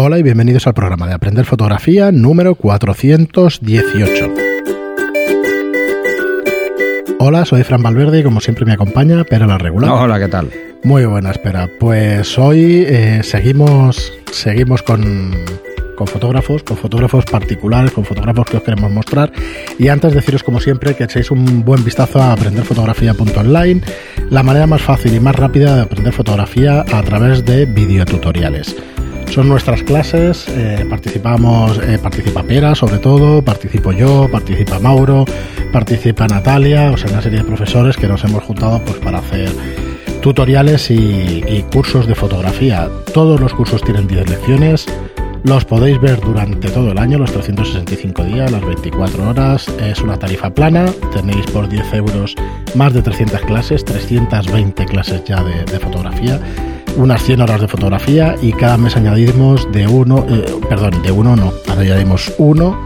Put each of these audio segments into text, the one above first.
Hola y bienvenidos al programa de Aprender Fotografía número 418. Hola, soy Fran Valverde y como siempre me acompaña Pera la Regular. Hola, ¿qué tal? Muy buena, espera. Pues hoy eh, seguimos, seguimos con, con fotógrafos, con fotógrafos particulares, con fotógrafos que os queremos mostrar. Y antes deciros, como siempre, que echéis un buen vistazo a aprenderfotografía.online, la manera más fácil y más rápida de aprender fotografía a través de videotutoriales. Son nuestras clases, eh, participamos, eh, participa Pera sobre todo, participo yo, participa Mauro, participa Natalia, o sea, una serie de profesores que nos hemos juntado pues para hacer tutoriales y, cursos de fotografía. Todos los cursos tienen 10 lecciones, los podéis ver durante todo el año, los 365 días, las 24 horas. Es una tarifa plana. Tenéis por 10 euros más de 300 clases, 320 clases ya de fotografía, unas 100 horas de fotografía y cada mes añadimos de uno, eh, perdón, de uno no, añadimos uno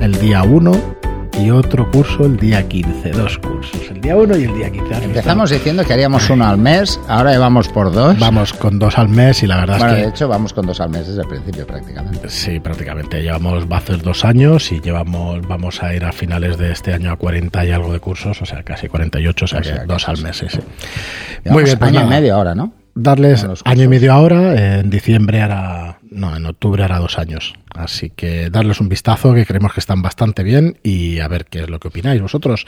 el día 1 y otro curso el día 15, dos cursos, el día 1 y el día 15. Empezamos diciendo que haríamos uno al mes, ahora vamos por dos. Vamos con dos al mes y la verdad bueno, es que... de hecho vamos con dos al mes desde el principio prácticamente. Sí, prácticamente. Llevamos, va a hacer dos años y llevamos, vamos a ir a finales de este año a 40 y algo de cursos, o sea, casi 48, o sea, O sea, que dos al mes, sí, sí. Muy bien, pues año y nada. medio ahora, ¿no? Darles año y medio ahora, en diciembre hará, no, en octubre hará dos años. Así que darles un vistazo, que creemos que están bastante bien y a ver qué es lo que opináis vosotros.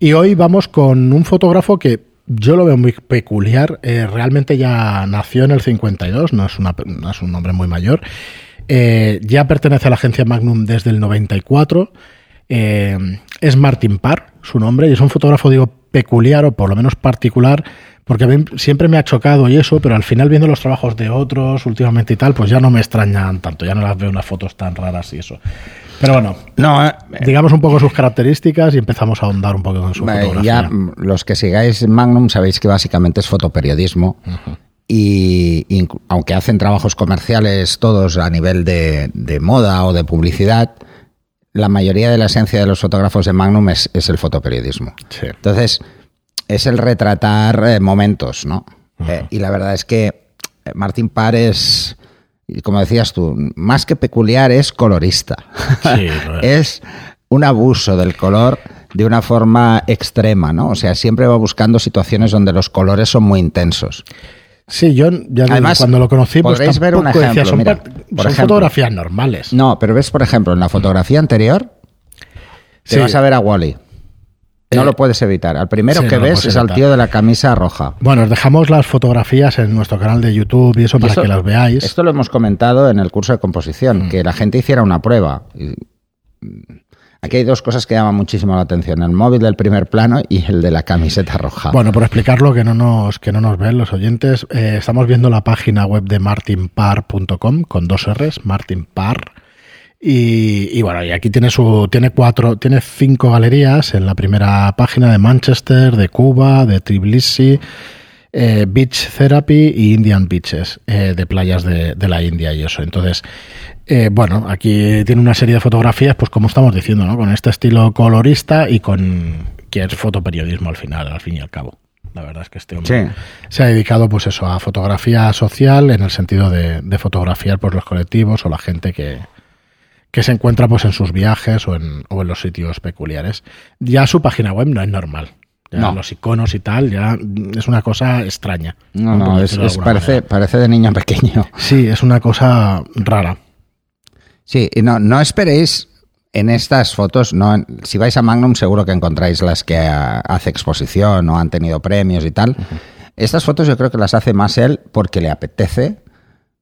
Y hoy vamos con un fotógrafo que yo lo veo muy peculiar. eh, realmente ya nació en el 52, no es, una, no es un hombre muy mayor. Eh, ya pertenece a la agencia Magnum desde el 94. Eh, es Martin Parr, su nombre, y es un fotógrafo, digo, peculiar o por lo menos particular, porque a mí siempre me ha chocado y eso, pero al final viendo los trabajos de otros últimamente y tal, pues ya no me extrañan tanto, ya no las veo unas fotos tan raras y eso. Pero bueno, No, eh, digamos un poco sus características y empezamos a ahondar un poco en su eh, fotografía. ya los que sigáis Magnum sabéis que básicamente es fotoperiodismo. Y inc- aunque hacen trabajos comerciales todos a nivel de, de moda o de publicidad, la mayoría de la esencia de los fotógrafos de Magnum es, es el fotoperiodismo. Sí. Entonces, es el retratar eh, momentos, ¿no? Eh, y la verdad es que eh, Martín Parr es, y como decías tú, más que peculiar, es colorista. Sí, es. es un abuso del color de una forma extrema, ¿no? O sea, siempre va buscando situaciones donde los colores son muy intensos. Sí, yo ya digo, Además, cuando lo conocí, pues podréis ver un decía, ejemplo, son, mira, por son ejemplo. fotografías normales. No, pero ves, por ejemplo, en la fotografía anterior, te Sí. vas a ver a Wally. No Eh, lo puedes evitar. Al primero sí, que no ves es al tío de la camisa roja. Bueno, os dejamos las fotografías en nuestro canal de YouTube y eso Y para que las veáis. Esto lo hemos comentado en el curso de composición, Mm. que la gente hiciera una prueba. Mm, Aquí hay dos cosas que llaman muchísimo la atención: el móvil del primer plano y el de la camiseta roja. Bueno, por explicarlo que no nos, que no nos ven los oyentes, eh, estamos viendo la página web de martinpar.com con dos R's, martinpar. Y, y bueno, y aquí tiene su, tiene cuatro, tiene cinco galerías en la primera página de Manchester, de Cuba, de Tbilisi, eh, Beach Therapy y Indian Beaches, eh, de playas de, de la India y eso. Entonces, eh, bueno, aquí tiene una serie de fotografías, pues como estamos diciendo, ¿no? Con este estilo colorista y con que es fotoperiodismo al final, al fin y al cabo. La verdad es que este hombre Sí. se ha dedicado, pues eso, a fotografía social en el sentido de, de fotografiar pues, los colectivos o la gente que, que se encuentra pues en sus viajes o en, o en los sitios peculiares. Ya su página web no es normal. Ya No. Los iconos y tal, ya es una cosa extraña. no, no, es, es- parece, manera. parece de niño pequeño. Sí, es una cosa rara. Sí, y no, no esperéis en estas fotos, no, si vais a Magnum seguro que encontráis las que ah, hace exposición o han tenido premios y tal. Estas fotos yo creo que las hace más él porque le apetece,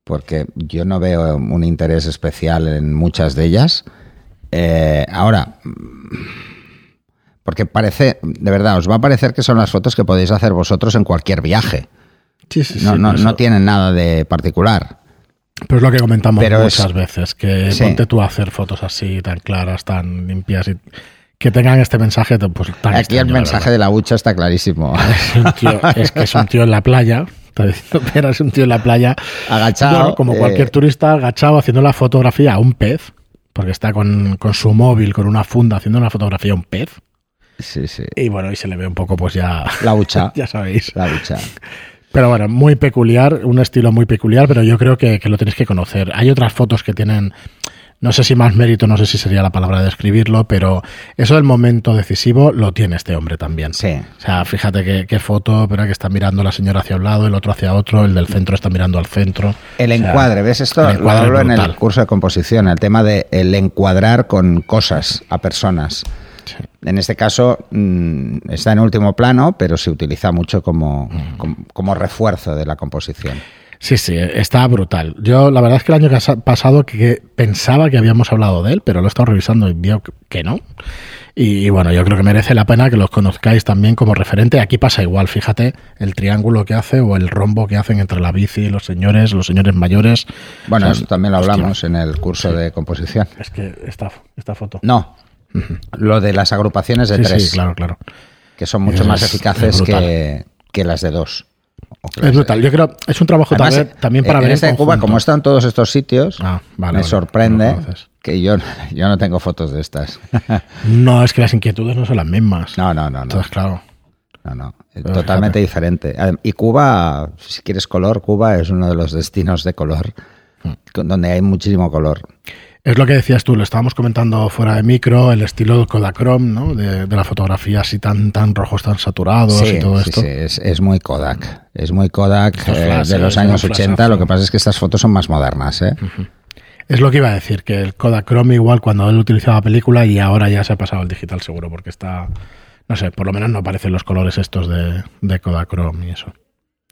porque yo no veo un interés especial en muchas de ellas. Eh, ahora, porque parece, de verdad, os va a parecer que son las fotos que podéis hacer vosotros en cualquier viaje. Sí, sí, No, sí, no, no tienen nada de particular. Pero es lo que comentamos Pero es- muchas veces, que Sí. ponte tú a hacer fotos así, tan claras, tan limpias y que tengan este mensaje pues, tan Aquí extraño, el mensaje de la hucha está clarísimo. Es, un tío- es que es un tío en la playa. Está diciendo, Pero es un tío en la playa. Agachado, bueno, como eh, cualquier turista, agachado, haciendo la fotografía a un pez. Porque está con, con su móvil, con una funda, haciendo una fotografía a un pez. Sí, sí. Y bueno, y se le ve un poco, pues ya. La hucha. ya sabéis. La hucha. Pero bueno, muy peculiar, un estilo muy peculiar, pero yo creo que, que lo tenéis que conocer. Hay otras fotos que tienen no sé si más mérito, no sé si sería la palabra de describirlo, pero eso del momento decisivo lo tiene este hombre también. Sí. O sea, fíjate qué, foto, pero que está mirando la señora hacia un lado, el otro hacia otro, el del centro está mirando al centro. El encuadre, ¿ves esto? lo hablo en el curso de composición, el tema de el encuadrar con cosas a personas. En este caso mm, está en último plano, pero se utiliza mucho como, como refuerzo de la composición. Sí, sí, está brutal. Yo la verdad es que el año pasado que pensaba que habíamos hablado de él, pero lo he estado revisando y veo que no. Y, bueno, yo creo que merece la pena que los conozcáis también como referente. Aquí pasa igual, fíjate, el triángulo que hace o el rombo que hacen entre la bici y los señores, los señores mayores. Bueno, eso también lo hablamos en el curso de composición. Es que esta, esta foto. No, lo de las agrupaciones de tres. Sí, claro, claro. Que son mucho más eficaces que, que las de dos. Es brutal. Yo creo es un trabajo también para ver. En este Cuba, como están todos estos sitios, ah, me sorprende que yo, yo no tengo fotos de estas. no, es que las inquietudes no son las mismas. No, no, no. Entonces, claro. No, no. Totalmente diferente. Y Cuba, si quieres color, Cuba es uno de los destinos de color mm. donde hay muchísimo color. Es lo que decías tú, lo estábamos comentando fuera de micro, el estilo Kodachrome, ¿no? De, la fotografía así tan, tan rojos, tan saturados y todo esto. Sí, es, es, muy Kodak. Es muy Kodak eh, de los años 80. Lo que pasa es que estas fotos son más modernas, ¿eh? Es lo que iba a decir, que el Kodachrome igual cuando él utilizaba película y ahora ya se ha pasado al digital seguro, porque está, no sé, por lo menos no aparecen los colores estos de, de Kodachrome y eso.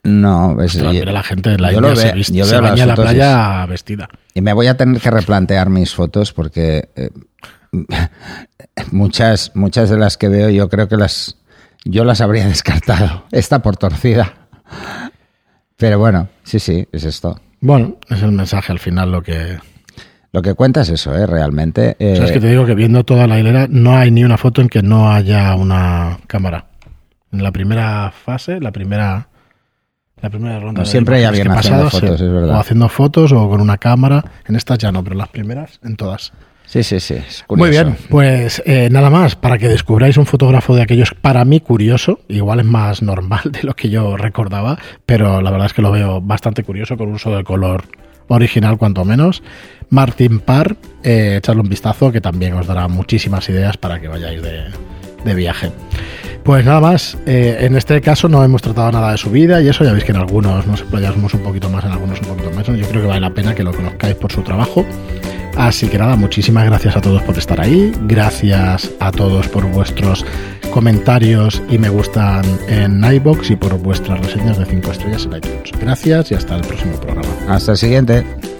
No, es, la gente en la yo India se, yo veo baña la playa vestida. Y me voy a tener que replantear mis fotos porque eh, muchas, muchas de las que veo yo creo que las yo las habría descartado. Esta por torcida. Pero bueno, sí, sí, es esto. Bueno, es el mensaje al final lo que... Lo que cuenta es eso, ¿eh? Realmente. es que te digo que viendo toda la hilera no hay ni una foto en que no haya una cámara. En la primera fase, la primera la primera ronda. siempre hay alguien haciendo fotos, es verdad. O haciendo fotos o con una cámara. En estas ya no, pero las primeras, en todas. Sí, sí, sí. Muy bien, pues eh, nada más, para que descubráis un fotógrafo de aquellos, para mí curioso, igual es más normal de lo que yo recordaba, pero la verdad es que lo veo bastante curioso con uso de color original cuanto menos. Martin Parr, eh, echarle un vistazo que también os dará muchísimas ideas para que vayáis de, de viaje. Pues nada más, eh, en este caso no hemos tratado nada de su vida y eso, ya veis que en algunos nos explayamos un poquito más, en algunos un poquito menos. Yo creo que vale la pena que lo conozcáis por su trabajo. Así que nada, muchísimas gracias a todos por estar ahí, gracias a todos por vuestros comentarios y me gustan en iBox y por vuestras reseñas de 5 estrellas en iTunes. Gracias y hasta el próximo programa. Hasta el siguiente.